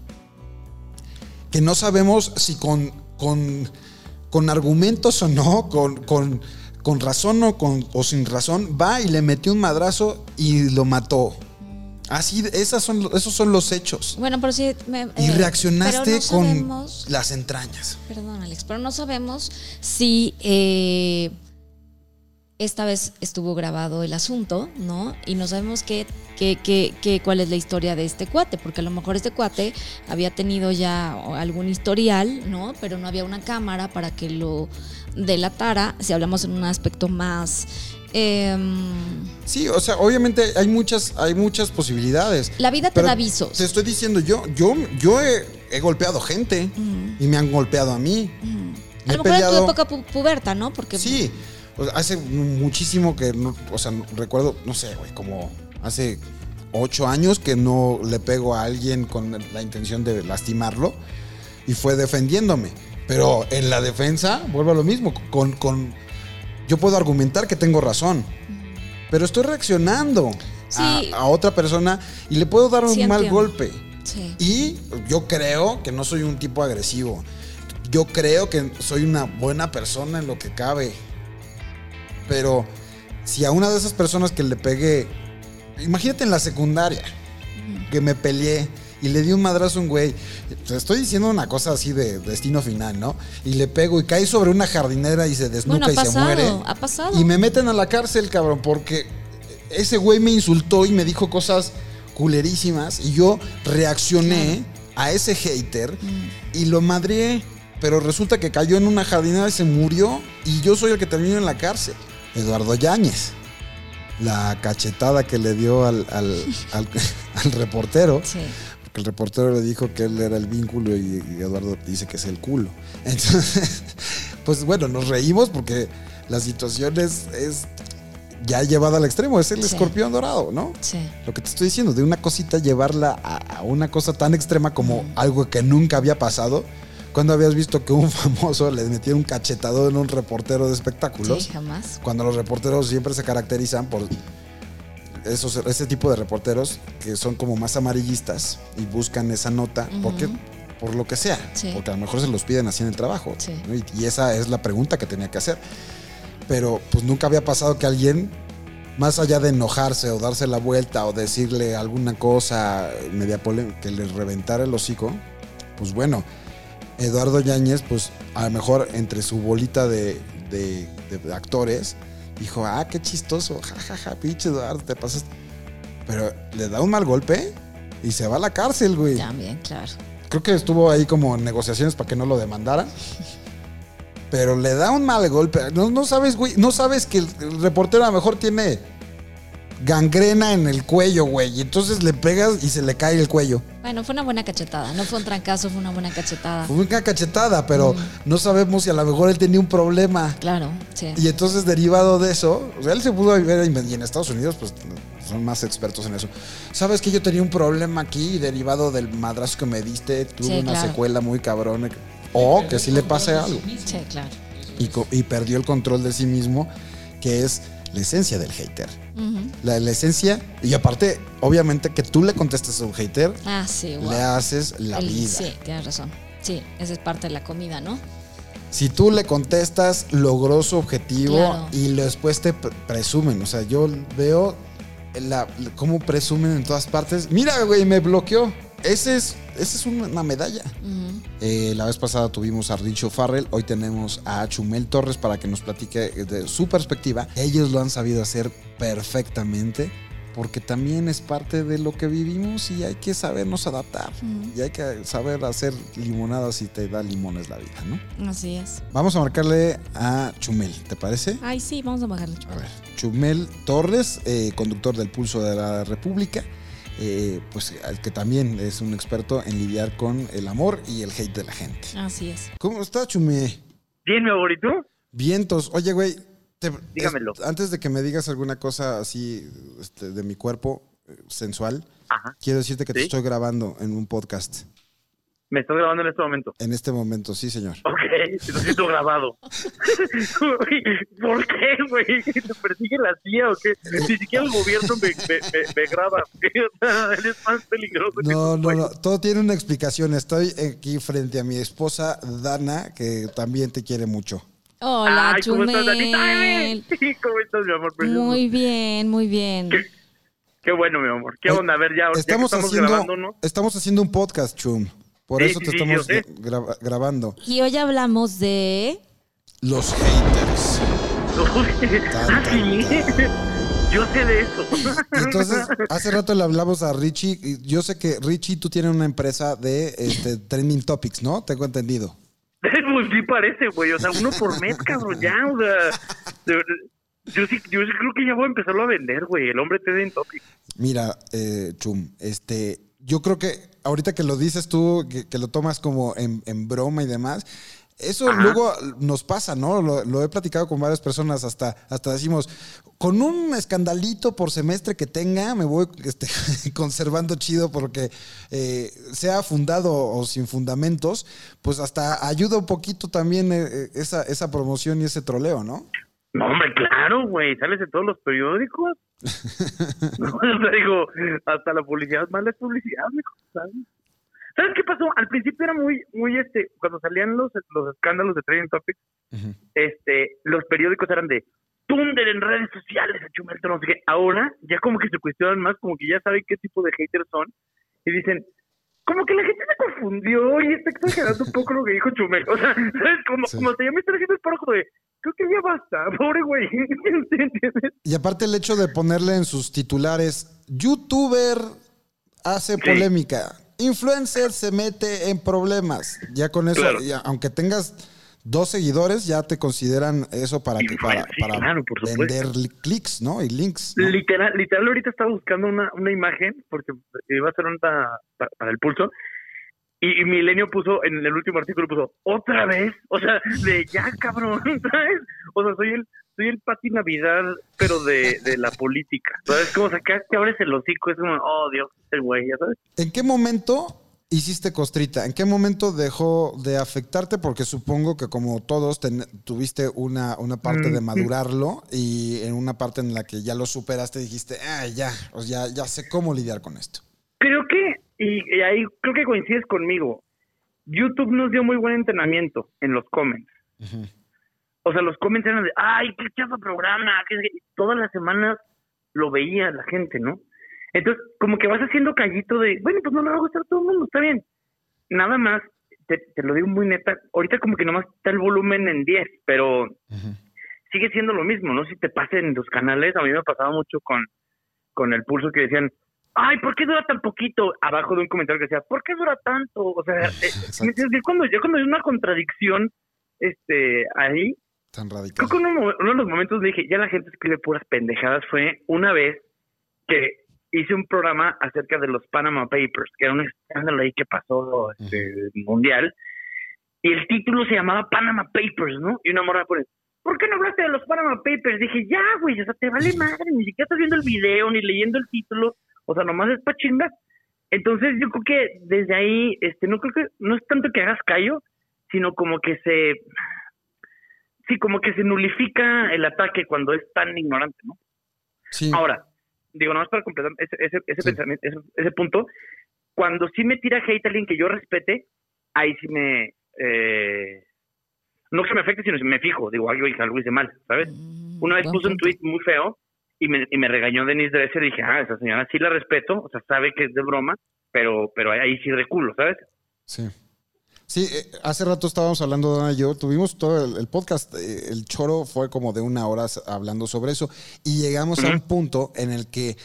Que no sabemos si con, con, con argumentos o no, con, con, con razón o, con, o sin razón, va y le metió un madrazo y lo mató. Así, esas son, esos son los hechos. Bueno, pero sí... me- Y eh, reaccionaste pero no con sabemos- las entrañas. Perdón, Alex, pero no sabemos si eh, esta vez estuvo grabado el asunto, ¿no? Y no sabemos qué, qué, qué, qué- cuál es la historia de este cuate, porque a lo mejor este cuate había tenido ya algún historial, ¿no? Pero no había una cámara para que lo delatara, si hablamos en un aspecto más... em, Sí, o sea, obviamente hay muchas, hay muchas posibilidades. la vida te da avisos. Te estoy diciendo, yo, yo, yo he, he golpeado gente y me han golpeado a mí. a he lo mejor en tu época pu- puberta, ¿no? Porque Sí, hace muchísimo que, no, o sea, recuerdo, no sé, güey, como hace ocho años que no le pego a alguien con la intención de lastimarlo y fue defendiéndome. Pero en la defensa, vuelvo a lo mismo, con, con yo puedo argumentar que tengo razón, pero estoy reaccionando Sí. a, a otra persona y le puedo dar un Sí, mal golpe. Sí. Y yo creo que no soy un tipo agresivo. Yo creo que soy una buena persona en lo que cabe. Pero si a una de esas personas que le pegué, imagínate en la secundaria, que me peleé y le di un madrazo a un güey. Te estoy diciendo una cosa así de destino final, ¿no? Y le pego y cae sobre una jardinera y se desnuca Bueno, y se muere. ha pasado. Y me meten a la cárcel, cabrón, porque ese güey me insultó y me dijo cosas culerísimas y yo reaccioné a ese hater y lo madrié. Pero resulta que cayó en una jardinera y se murió y yo soy el que terminó en la cárcel. Eduardo Yáñez. La cachetada que le dio al, al- al- al reportero. Sí. Porque el reportero le dijo que él era el vínculo y, y Eduardo dice que es el culo. Entonces, pues bueno, nos reímos porque la situación es, es ya llevada al extremo, es el Sí. escorpión dorado, ¿no? Sí. Lo que te estoy diciendo, de una cosita llevarla a, a una cosa tan extrema como algo que nunca había pasado. ¿Cuándo habías visto que un famoso le metiera un cachetado en un reportero de espectáculos? Sí, jamás. Cuando los reporteros siempre se caracterizan por esos, ese tipo de reporteros que son como más amarillistas y buscan esa nota, porque por lo que sea, Sí. porque a lo mejor se los piden así en el trabajo. Sí. ¿no? Y, y esa es la pregunta que tenía que hacer. Pero pues nunca había pasado que alguien, más allá de enojarse o darse la vuelta o decirle alguna cosa media polémica, que le reventara el hocico, pues bueno, Eduardo Yáñez, pues a lo mejor entre su bolita de, de- de actores, dijo, ah, qué chistoso, jajaja, ja, ja, pinche Eduardo, te pasas. Pero le da un mal golpe y se va a la cárcel, güey. También, claro. Creo que estuvo ahí como en negociaciones para que no lo demandaran. Pero le da un mal golpe. No, no sabes, güey. No sabes que el, el reportero a lo mejor tiene gangrena en el cuello, güey. Y entonces le pegas y se le cae el cuello. Bueno, fue una buena cachetada. No fue un trancazo, fue una buena cachetada. Fue una cachetada, pero Mm. no sabemos si a lo mejor él tenía un problema. Claro, sí. Y entonces, derivado de eso, o sea, él se pudo haber y en Estados Unidos, pues son más expertos en eso. Sabes que yo tenía un problema aquí y derivado del madrazo que me diste, tuve Sí, una claro. secuela muy cabrona. O que sí le pase algo. Sí, claro. Y perdió el control de sí mismo, que es la esencia del hater. La, la esencia, y aparte, obviamente, que tú le contestes a un hater, Ah, sí, wow. le haces la El- vida. Sí, tienes razón. Sí, esa es parte de la comida, ¿no? Si tú le contestas, logró su objetivo Claro. y después te pre- presumen. O sea, yo veo la, cómo presumen en todas partes. Mira, güey, me bloqueó. Ese es, ese es una, medalla. Eh, la vez pasada tuvimos a Richo Farrell, hoy tenemos a Chumel Torres para que nos platique de su perspectiva. Ellos lo han sabido hacer perfectamente porque también es parte de lo que vivimos y hay que sabernos adaptar. Y hay que saber hacer limonadas si te da limones la vida, ¿no? Así es. Vamos a marcarle a Chumel, ¿te parece? Ay, sí, vamos a bajarle. A ver, Chumel Torres, eh, conductor del Pulso de la República, eh, pues al que también es un experto en lidiar con el amor y el hate de la gente. Así es. ¿Cómo está, Chumel? Bien, mi favorito. Vientos. Oye, güey, te- Dígamelo. es- antes de que me digas alguna cosa así este, de mi cuerpo eh, sensual, Ajá. quiero decirte que te estoy grabando en un podcast. Me estás grabando en este momento. En este momento, sí, señor. Ok, lo siento grabado. ¿Por qué, güey? ¿Te persigue la CIA o qué? Ni siquiera el gobierno me, me, me, me graba. güey. O sea, Él es más peligroso que No, tú, no, güey. no. Todo tiene una explicación. Estoy aquí frente a mi esposa Dana, que también te quiere mucho. Hola, Ay, ¿cómo estás, Danita? ¿Cómo estás, mi amor? precioso? Muy bien, muy bien. Qué bueno, mi amor. ¿Qué Oye, onda? A ver, ya, ya que Estamos, estamos haciendo, grabando, ¿no? estamos haciendo un podcast, Chum. Por Sí, eso sí, te sí, estamos gra- grabando. Y hoy hablamos de... Los haters. ah, sí. Yo sé de eso. Entonces, hace rato le hablamos a Richie. y Yo sé que Richie, tú tienes una empresa de este, Trending Topics, ¿no? Tengo entendido. Pues sí parece, güey. O sea, uno por mes, cabrón, ya. O sea, yo sí, yo sí creo que ya voy a empezarlo a vender, güey. El hombre te den topic. Mira, eh, Chum, este, yo creo que ahorita que lo dices tú, que, que lo tomas como en, en broma y demás, eso Ajá. luego nos pasa, ¿no? Lo, lo he platicado con varias personas, hasta, hasta decimos, con un escandalito por semestre que tenga, me voy este, conservando chido porque eh, sea fundado o sin fundamentos, pues hasta ayuda un poquito también eh, eh, esa, esa promoción y ese troleo, ¿no? No, hombre, claro, güey. Sales en todos los periódicos. O digo, hasta la publicidad, mala es publicidad, mijo, ¿sabes? ¿Sabes qué pasó? Al principio era muy, muy, este, cuando salían los, los escándalos de Trading Topics, este, los periódicos eran de Tunder en redes sociales, a Chumel, no sé qué. Ahora ya como que se cuestionan más, como que ya saben qué tipo de haters son y dicen, como que la gente se confundió y está exagerando un poco lo que dijo Chumel. O sea, ¿sabes? Como, Sí. como te ya me está haciendo el paro de, creo que ya basta, pobre güey. Y aparte el hecho de ponerle en sus titulares, youtuber hace Sí. polémica, influencer se mete en problemas. Ya con eso, Claro. ya- aunque tengas dos seguidores, ya te consideran eso para que para, sí, para claro, por supuesto. vender li- clics, ¿no? Y links. ¿no? Literal, literal ahorita estaba buscando una, una imagen porque iba a hacer una para, para el pulso y, y Milenio puso en el último artículo puso otra vez, o sea, de ya cabrón, ¿sabes? O sea, soy el soy el Pati Navidad, pero de, de la política, ¿sabes? Como sacar que abres el hocico, es como, oh Dios, el güey, ya sabes. ¿En qué momento hiciste costrita. ¿En qué momento dejó de afectarte? Porque supongo que como todos ten- tuviste una, una parte Mm, de sí. madurarlo y en una parte en la que ya lo superaste dijiste, ah, ya, o sea, ya, ya sé cómo lidiar con esto. Creo que, y, y ahí creo que coincides conmigo, YouTube nos dio muy buen entrenamiento en los comments. O sea, los comments eran de, ay, qué chafa programa, que todas las semanas lo veía la gente, ¿no? Entonces, como que vas haciendo callito de, bueno, pues no me va a gustar a todo el mundo, está bien. Nada más, te, te lo digo muy neta, ahorita como que nomás está el volumen en 10, pero sigue siendo lo mismo, ¿no? Si te pasa en los canales, a mí me pasaba mucho con, con el pulso que decían, ay, ¿por qué dura tan poquito? Abajo de un comentario que decía, ¿por qué dura tanto? O sea, eh, Exacto. ¿me entiendes? cuando, yo cuando hay una contradicción este ahí, Tan radical. creo que uno, uno de los momentos dije, ya la gente escribe puras pendejadas, fue una vez que hice un programa acerca de los Panama Papers, que era un escándalo ahí que pasó este, mundial, y el título se llamaba Panama Papers, ¿no? Y una morra pone, ¿por qué no hablaste de los Panama Papers? Dije, ya, güey, o sea, te vale madre, ni siquiera estás viendo el video, ni leyendo el título, o sea, nomás es pa' chingar. Entonces yo creo que desde ahí, este, no creo que, no es tanto que hagas callo, sino como que se, sí, como que se nulifica el ataque cuando es tan ignorante, ¿no? Sí. Ahora, digo, nomás para completar ese, ese, ese Sí. pensamiento, ese, ese punto, cuando sí me tira hate alguien que yo respete, ahí sí me, eh, no que me afecte, sino que me fijo, digo, algo, algo hice mal, ¿sabes? Mm, Una vez puse un tweet muy feo y me, y me regañó Denise Dresser y dije, ah, esa señora sí la respeto, o sea, sabe que es de broma, pero, pero ahí sí reculo, ¿sabes? Sí. Sí, eh, hace rato estábamos hablando, Dana y yo, tuvimos todo el, el podcast, eh, el choro fue como de una hora hablando sobre eso y llegamos a un punto en el que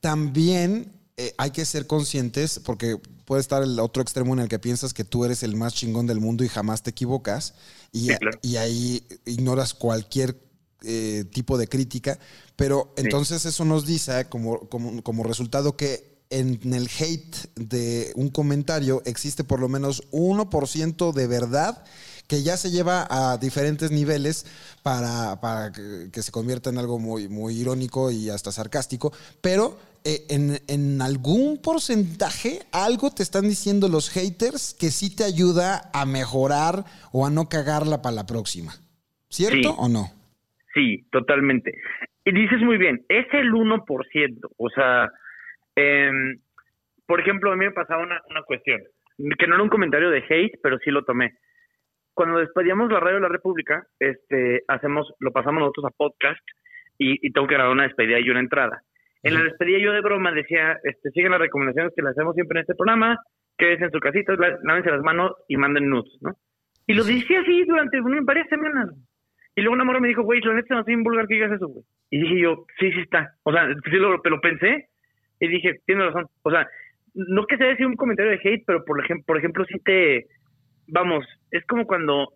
también eh, hay que ser conscientes, porque puede estar el otro extremo en el que piensas que tú eres el más chingón del mundo y jamás te equivocas y, Sí, claro. y ahí ignoras cualquier eh, tipo de crítica, pero entonces eso nos dice como, como, como resultado que en el hate de un comentario existe por lo menos 1% de verdad que ya se lleva a diferentes niveles para, para que, que se convierta en algo muy, muy irónico y hasta sarcástico, pero eh, en, en algún porcentaje algo te están diciendo los haters que sí te ayuda a mejorar o a no cagarla para la próxima. ¿Cierto Sí. o no? Sí, totalmente. Y dices muy bien, es el 1%. O sea, em, por ejemplo, a mí me pasaba una, una cuestión, que no era un comentario de hate, pero sí lo tomé. Cuando despedíamos la radio de la República, este, hacemos, lo pasamos nosotros a podcast y, y tengo que grabar una despedida y una entrada. En la despedida yo de broma decía, este, siguen las recomendaciones que le hacemos siempre en este programa, quédense en su casita, lá- lávense las manos y manden nudes, ¿no? Y lo decía así durante varias semanas. Y luego una morra me dijo, güey, la neta no en vulgar que digas eso, güey. Y dije yo, sí, sí está. O sea, sí lo, lo pensé y dije, tienes razón. O sea, no que sea decir un comentario de hate, pero por ejemplo, por ejemplo, si te, vamos, es como cuando,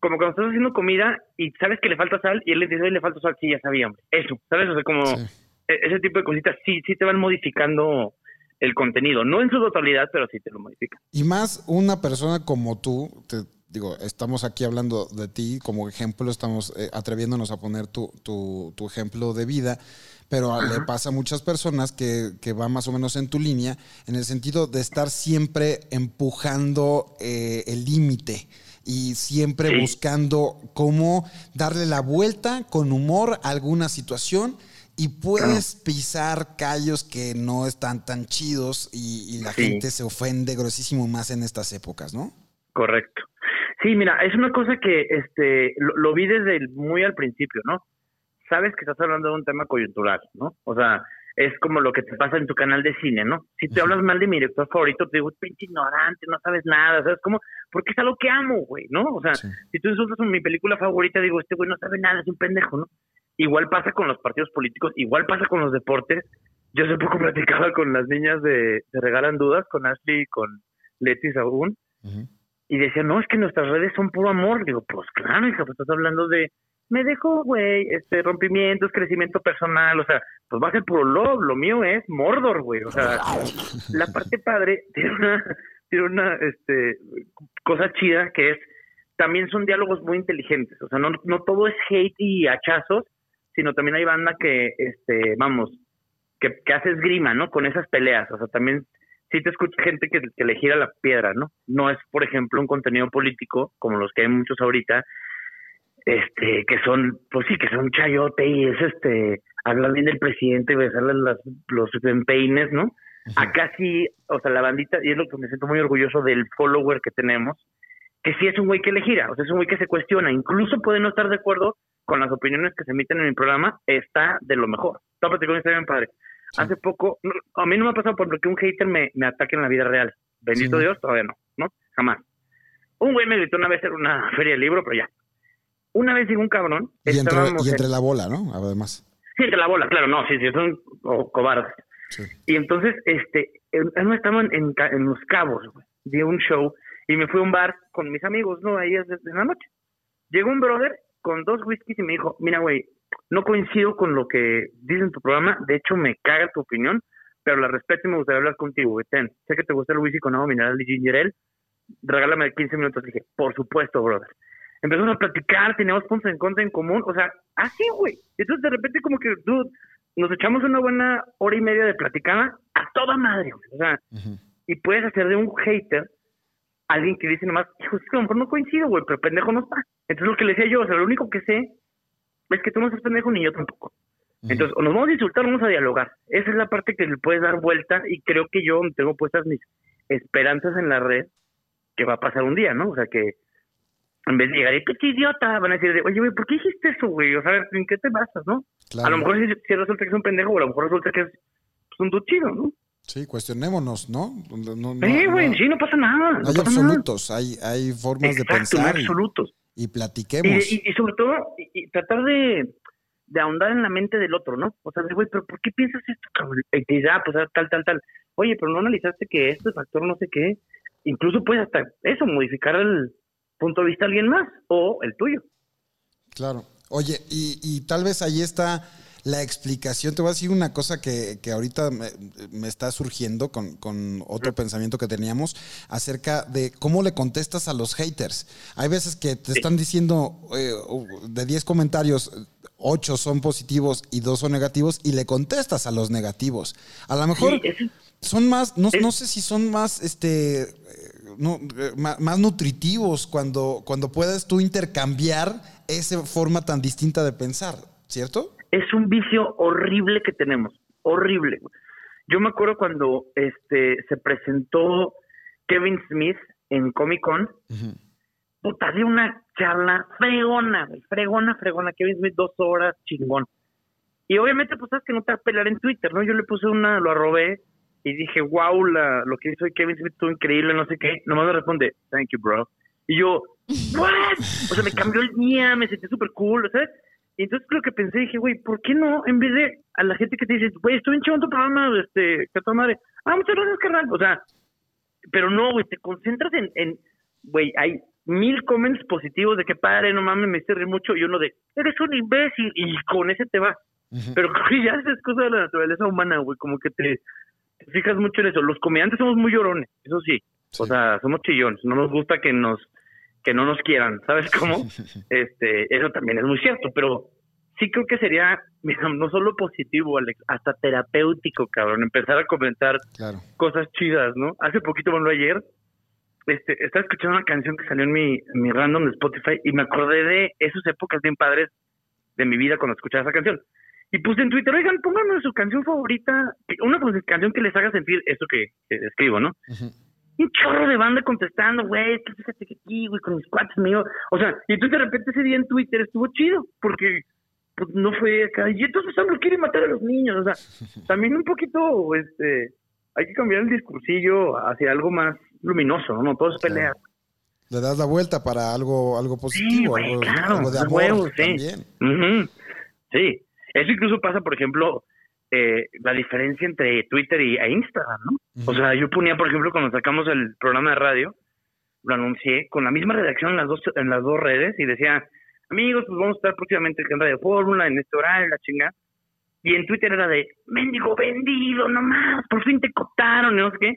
como cuando estás haciendo comida y sabes que le falta sal y él le dice, "Oye, le falta sal, sí, ya sabíamos. Eso, ¿sabes? O sea, como Sí. e- ese tipo de cositas sí, sí te van modificando el contenido. No en su totalidad, pero sí te lo modifican. Y más una persona como tú, te digo, estamos aquí hablando de ti como ejemplo, estamos eh, atreviéndonos a poner tu, tu- tu ejemplo de vida, pero le pasa a muchas personas que, que va más o menos en tu línea, en el sentido de estar siempre empujando eh, el límite y siempre Sí. buscando cómo darle la vuelta con humor a alguna situación. Y puedes pisar callos que no están tan chidos y, y la Sí. gente se ofende grosísimo más en estas épocas, ¿no? Correcto. Sí, mira, es una cosa que este lo, lo vi desde el- muy al principio, ¿no? Sabes que estás hablando de un tema coyuntural, ¿no? O sea, es como lo que te pasa en tu canal de cine, ¿no? Si te hablas mal de mi director favorito, te digo, pinche ignorante, no sabes nada, ¿sabes cómo? Porque es algo que amo, güey, ¿no? O sea, Sí. si tú insultas a mi película favorita, digo, este güey no sabe nada, es un pendejo, ¿no? Igual pasa con los partidos políticos, igual pasa con los deportes. Yo hace poco platicaba con las niñas de, de Regalan Dudas, con Ashley y con Leti Sagún, Ujú. y decía, no, es que nuestras redes son puro amor. Digo, pues claro, hija, pues estás hablando de, me dejó, güey, este, rompimientos, crecimiento personal, o sea, pues va a ser puro love, lo mío es Mordor, güey, o sea, la parte padre tiene una, tiene una, este, cosa chida que es, también son diálogos muy inteligentes, o sea, no, no todo es hate y hachazos, sino también hay banda que, este, vamos, que, que hace esgrima, ¿no? Con esas peleas, o sea, también sí te escucha gente que, que le gira la piedra, ¿no? No es, por ejemplo, un contenido político, como los que hay muchos ahorita, este, que son, pues sí, que son chayote y es este, hablar bien del presidente, besarle las, los empeines, ¿no? Acá sí, o sea, la bandita, y es lo que me siento muy orgulloso del follower que tenemos, que sí es un güey que le gira, o sea, es un güey que se cuestiona, incluso puede no estar de acuerdo con las opiniones que se emiten en mi programa, está de lo mejor. Platicando está bien padre. Hace poco, no, a mí no me ha pasado por lo que un hater me, me ataque en la vida real. Bendito Sí. Dios, todavía no, ¿no? Jamás. Un güey me gritó una vez en una feria de libro, pero ya. Una vez llegó un cabrón, Y entre, y entre la bola, ¿no? Además. Sí, entre la bola, claro, no, sí, sí, son co- cobardes. Sí. Y entonces, este, no estaba en, en, Los Cabos, güey, di un show y me fui a un bar con mis amigos, ¿no? Ahí es de, de la noche. Llegó un brother con dos whiskies y me dijo, mira, güey, no coincido con lo que dice en tu programa, de hecho me caga tu opinión, pero la respeto y me gustaría hablar contigo, güey. Ten, sé que te gusta el whisky con agua mineral y ginger ale, regálame 15 minutos. Le dije, por supuesto, brother. Empezamos a platicar, teníamos puntos en contra en común, o sea, así, güey. Entonces de repente como que, dude, nos echamos una buena hora y media de platicada a toda madre, güey. O sea, y puedes hacer de un hater alguien que dice nomás, hijo, es que a lo mejor no coincido, güey, pero pendejo no está. Entonces lo que le decía yo, o sea, lo único que sé es que tú no estás pendejo ni yo tampoco. Entonces, o nos vamos a insultar o vamos a dialogar. Esa es la parte que le puedes dar vuelta y creo que yo tengo puestas mis esperanzas en la red que va a pasar un día, ¿no? O sea, que en vez de llegar y, qué idiota, van a decir, de, oye, güey, ¿por qué dijiste eso, güey? O sea, ¿en qué te basas, no? Claro. A lo mejor sí, sí resulta que es un pendejo o a lo mejor resulta que es pues, un dude chido, ¿no? Sí, cuestionémonos, ¿no? No, Eh, güey, no- sí, no pasa nada. no hay pasa nada. absolutos, hay, hay formas de Exacto, no hay pensar y, absolutos. y platiquemos. y- y sobre todo, y, tratar de, de ahondar en la mente del otro, ¿no? O sea, de, güey, pero ¿por qué piensas esto, cabrón? Y ah, pues ah, tal, tal, tal. Oye, pero no analizaste que este factor no sé qué. Incluso puedes hasta eso, modificar el punto de vista de alguien más o el tuyo. Claro. Oye, y, y tal vez ahí está la explicación. Te voy a decir una cosa que, que ahorita me, me está surgiendo con, con otro pensamiento que teníamos acerca de cómo le contestas a los haters. Hay veces que te están diciendo eh, de 10 comentarios, 8 son positivos y 2 son negativos y le contestas a los negativos. A lo mejor Sí, son más, no, sé si son más, este, no, eh, ma- más, nutritivos cuando, cuando puedas tú intercambiar esa forma tan distinta de pensar, ¿cierto? es un vicio horrible que tenemos, horrible. Yo me acuerdo cuando este se presentó Kevin Smith en Comic Con, Ujú. puta, dio una charla fregona, güey, fregona, fregona, Kevin Smith dos horas, chingón. Y obviamente, pues sabes que no te vas a pelear en Twitter, ¿no? Yo le puse una, lo arrobé y dije, wow, la, lo que hizo Kevin Smith estuvo increíble, no sé qué. Nomás me responde, thank you, bro. Y yo, what? O sea, me cambió el día, me sentí súper cool, ¿sabes? Y entonces lo que pensé, dije, güey, ¿por qué no? En vez de a la gente que te dice, güey, estoy en tu programa, este, que toda madre. Ah, muchas gracias, carnal. O sea, pero no, güey, te concentras en, en, güey, hay mil comments positivos de que padre, no mames, me hice reír mucho y uno de, eres un imbécil y con ese te vas. Ujú. Pero creo que ya es cosa de la naturaleza humana, güey, como que te, te fijas mucho en eso. Los comediantes somos muy llorones, eso sí. O sea, somos chillones, no nos gusta que nos que no nos quieran, ¿sabes cómo? Este, eso también es muy cierto, pero sí creo que sería, mira, no solo positivo, Alex, hasta terapéutico, cabrón, empezar a comentar Claro. cosas chidas, ¿no? Hace poquito, bueno, ayer, este, estaba escuchando una canción que salió en mi, en mi random de Spotify y me acordé de esas épocas bien padres de mi vida cuando escuchaba esa canción. Y puse en Twitter, oigan, pónganme su canción favorita, una pues, canción que les haga sentir esto que, escribo, ¿no? Un chorro de banda contestando, güey, fíjate que aquí, güey, con mis cuates míos. O sea, y entonces de repente ese día en Twitter estuvo chido, porque pues no fue acá. Y entonces Sandro quiere matar a los niños. O sea, también un poquito, este, hay que cambiar el discursillo hacia algo más luminoso, ¿no? Todo es pelea. Le das la vuelta para algo, algo positivo, güey, algo, claro, algo de amor sí. también. Sí, eso incluso pasa, por ejemplo, eh, la diferencia entre Twitter y e Instagram, ¿no? O sea, yo ponía, por ejemplo, cuando sacamos el programa de radio, lo anuncié con la misma redacción en las dos en las dos redes y decía, amigos, pues vamos a estar próximamente en Radio Fórmula, en este horario, la chingada. Y en Twitter era de, mendigo vendido, nomás, por fin te cotaron, no sé qué.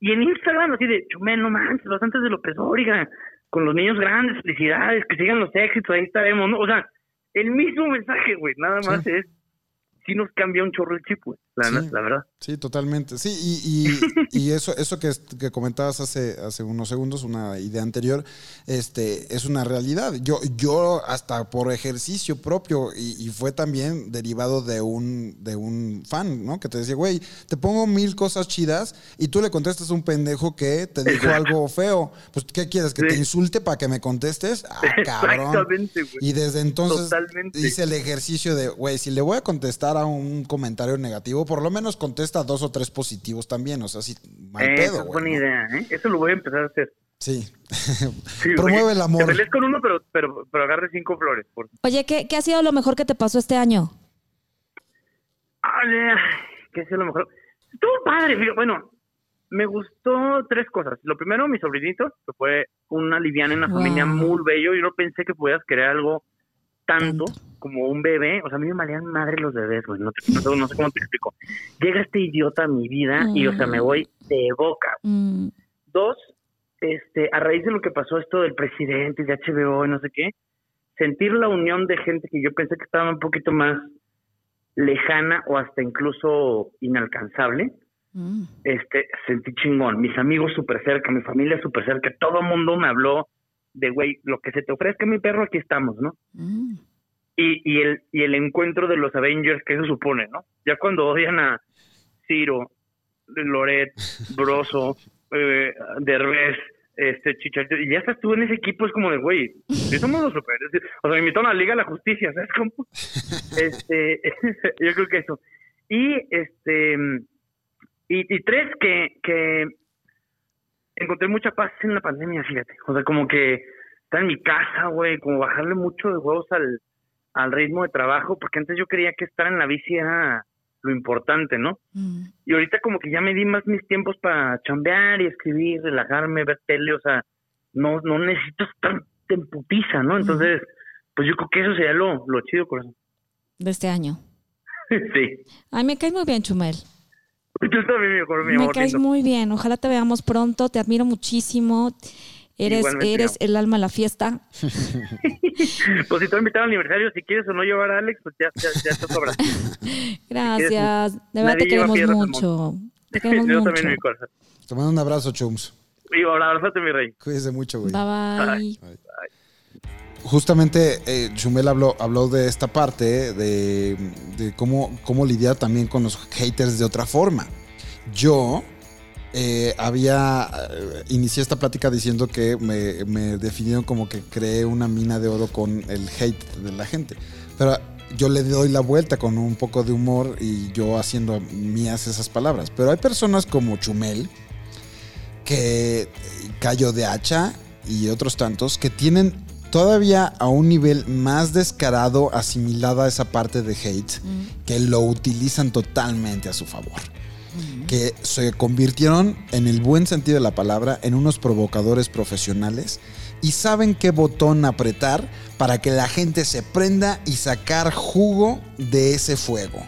Y en Instagram así de, chumel, no manches, los antes de López Dóriga, con los niños grandes, felicidades, que sigan los éxitos, ahí estaremos, ¿no? O sea, el mismo mensaje, güey, nada más es sí nos cambia un chorro el chip, güey, la, Sí. la verdad. Sí, totalmente. Sí, y, y, y eso, eso que, que comentabas hace, hace unos segundos, una idea anterior, este, es una realidad. Yo, yo hasta por ejercicio propio, y, y fue también derivado de un, de un fan, ¿no? Que te decía, güey, te pongo mil cosas chidas y tú le contestas a un pendejo que te dijo algo feo. Pues, ¿qué quieres? ¿Que te insulte para que me contestes? Ah, cabrón. Exactamente, güey. Y desde entonces Totalmente. hice el ejercicio de, güey, si le voy a contestar a un comentario negativo, por lo menos contesta dos o tres positivos también. O sea, sí, mal Eh, pedo, esa es buena ¿no? idea, ¿eh? Eso lo voy a empezar a hacer. Sí. Sí, Promueve el amor. Te con uno, pero, pero, pero agarre cinco flores. Por... Oye, ¿qué, ¿qué ha sido lo mejor que te pasó este año? Ay, ¿Qué es lo mejor? Estuvo padre, bueno, me gustó tres cosas. Lo primero, mi sobrinito, que fue una liviana en una Wow. familia muy bello. Yo no pensé que pudieras querer algo tanto, Tanto. Como un bebé. O sea, a mí me malían madre los bebés, güey. No, te- no sé- no sé cómo te explico. Llega este idiota a mi vida y, o sea, me voy de boca. Mm, Dos, este, a raíz de lo que pasó esto del presidente de HBO y no sé qué, sentir la unión de gente que yo pensé que estaba un poquito más lejana o hasta incluso inalcanzable, mm. este, sentí chingón. Mis amigos súper cerca, mi familia súper cerca, todo el mundo me habló de, güey, lo que se te ofrezca, mi perro, aquí estamos, ¿no? Mm. Y, y, el, y el encuentro de los Avengers, que eso supone, ¿no? Ya cuando odian a Ciro, Loret, Broso, eh, Derbez, este, Chicharito, y ya estás tú en ese equipo, es como de, güey, somos los super. O sea, me invitaron a la Liga de la Justicia, ¿sabes cómo? este, yo creo que eso. Y, este, y, y tres, que, que encontré mucha paz en la pandemia, fíjate. O sea, como que estar en mi casa, güey, como bajarle mucho de huevos al, al ritmo de trabajo, porque antes yo creía que estar en la bici era lo importante, ¿no? Mm. Y ahorita como que ya me di más mis tiempos para chambear y escribir, relajarme, ver tele, o sea, no, no necesito estar en putiza, ¿no? Entonces, pues yo creo que eso sería lo, lo chido, corazón. De este año. sí. Ay, me caes muy bien, Chumel. Tú también, mi, amor, mi Me caes lindo. muy bien. Ojalá te veamos pronto. Te admiro muchísimo. Eres, Igualmente, eres el alma de la fiesta. Pues si te invitado al aniversario, si quieres o no llevar a Alex, pues ya, ya, ya te sobra. Gracias. De verdad te queremos mucho. Te queremos Yo mucho. también, mi corazón. Te mando un abrazo, Chums. Y abrazate, mi rey. Cuídese mucho, güey. Bye bye. Justamente eh, Chumel habló, habló de esta parte, de, de cómo, cómo lidiar también con los haters de otra forma. Yo eh, había, eh, inicié esta plática diciendo que me, me definieron como que creé una mina de oro con el hate de la gente. Pero yo le doy la vuelta con un poco de humor y yo haciendo mías esas palabras. Pero hay personas como Chumel, que eh, Cayo de Hacha y otros tantos que tienen todavía a un nivel más descarado asimilada esa parte de hate que lo utilizan totalmente a su favor. Que se convirtieron, en el buen sentido de la palabra, en unos provocadores profesionales y saben qué botón apretar para que la gente se prenda y sacar jugo de ese fuego.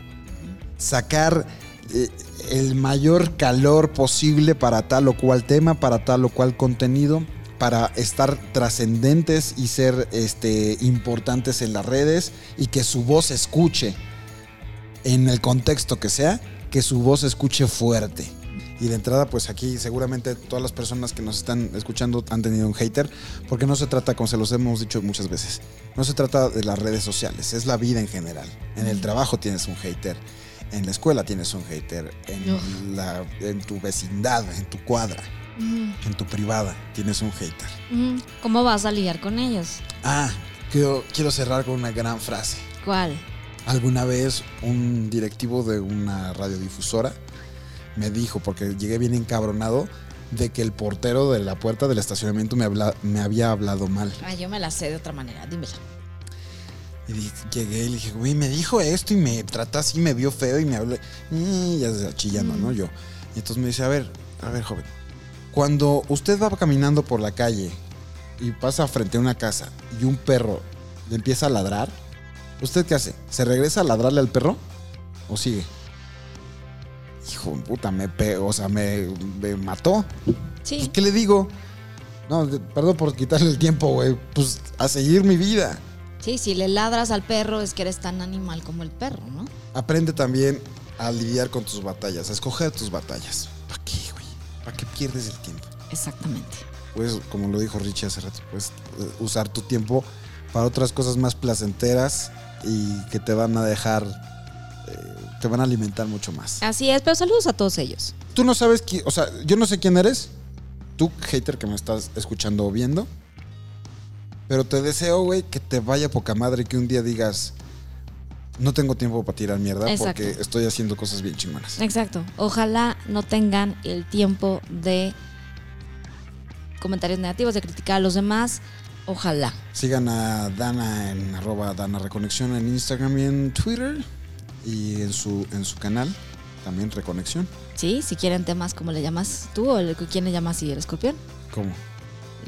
Sacar eh, el mayor calor posible para tal o cual tema, para tal o cual contenido, para estar trascendentes y ser este, importantes en las redes y que su voz escuche en el contexto que sea, que su voz escuche fuerte. Y de entrada, pues aquí seguramente todas las personas que nos están escuchando han tenido un hater, porque no se trata, como se los hemos dicho muchas veces, no se trata de las redes sociales, es la vida en general. En el trabajo tienes un hater, en la escuela tienes un hater, en, la- en tu vecindad, en tu cuadra, en tu privada tienes un hater. Mm, ¿Cómo vas a lidiar con ellos? Ah, quiero, quiero cerrar con una gran frase. ¿Cuál? Alguna vez un directivo de una radiodifusora me dijo, porque llegué bien encabronado, de que el portero de la puerta del estacionamiento me, habla- me había hablado mal. Ah, yo me la sé de otra manera. Dímela. Y llegué y le dije, güey, me dijo esto y me trata así, me vio feo y me habló. Y ya se- chillando, ¿no? Yo. Y entonces me dice, a ver, a ver, joven. Cuando usted va caminando por la calle y pasa frente a una casa y un perro le empieza a ladrar, ¿usted qué hace? ¿Se regresa a ladrarle al perro o sigue? Hijo de puta, me pegó, o sea, me, me mató. Pues. ¿Qué le digo? No, perdón por quitarle el tiempo, güey. Pues a seguir mi vida. Sí, si le ladras al perro es que eres tan animal como el perro, ¿no? Aprende también a lidiar con tus batallas, a escoger tus batallas. ¿Para qué, güey? ¿Para qué pierdes el tiempo? Exactamente. Puedes, como lo dijo Richie hace rato, puedes eh, usar tu tiempo para otras cosas más placenteras y que te van a dejar, eh, te van a alimentar mucho más. Así es, pero saludos a todos ellos. Tú no sabes quién, o sea, yo no sé quién eres, tú, hater que me estás escuchando o viendo, pero te deseo, güey, que te vaya poca madre y que un día digas, no tengo tiempo para tirar mierda Exacto. porque estoy haciendo cosas bien chingonas. Exacto. Ojalá no tengan el tiempo de comentarios negativos, de criticar a los demás. Ojalá. Sigan a Dana en arroba Dana Reconexión en Instagram y en Twitter y en su, en su canal también Reconexión. Sí, si quieren temas, ¿cómo le llamas tú o quién le llamas y el escorpión? ¿Cómo?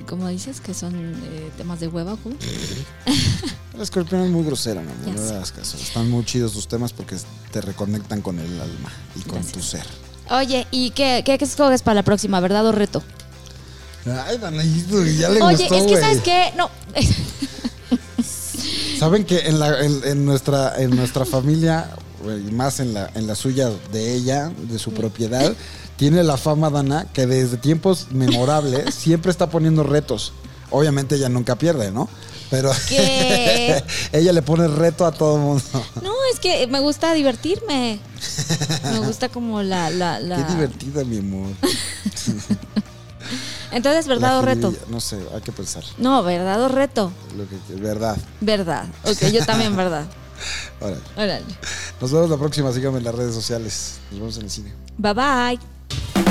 ¿Cómo dices? Que son eh, temas de hueva, ¿cómo? El escorpión es muy amor, Ya no le caso. Están muy chidos tus temas porque te reconectan con el alma y con Gracias. tu ser. Oye, ¿y qué, qué, qué escoges para la próxima, verdad o reto? Ay, ya le Oye, gustó, es que. ¿sabes qué? No. Saben que en, la, en, en nuestra, en nuestra familia, y más en la, en la suya de ella, de su propiedad, tiene la fama Dana que desde tiempos memorables siempre está poniendo retos. Obviamente ella nunca pierde, ¿no? Pero ella le pone reto a todo el mundo. No, es que me gusta divertirme. Me gusta como la... la, la- Qué divertida, mi amor. Entonces, ¿verdad o reto? No sé, hay que pensar. No, ¿verdad o reto? Lo que, verdad. Verdad. Ok, yo también, verdad. Órale. Órale. Nos vemos la próxima. Síganme en las redes sociales. Nos vemos en el cine. Bye bye.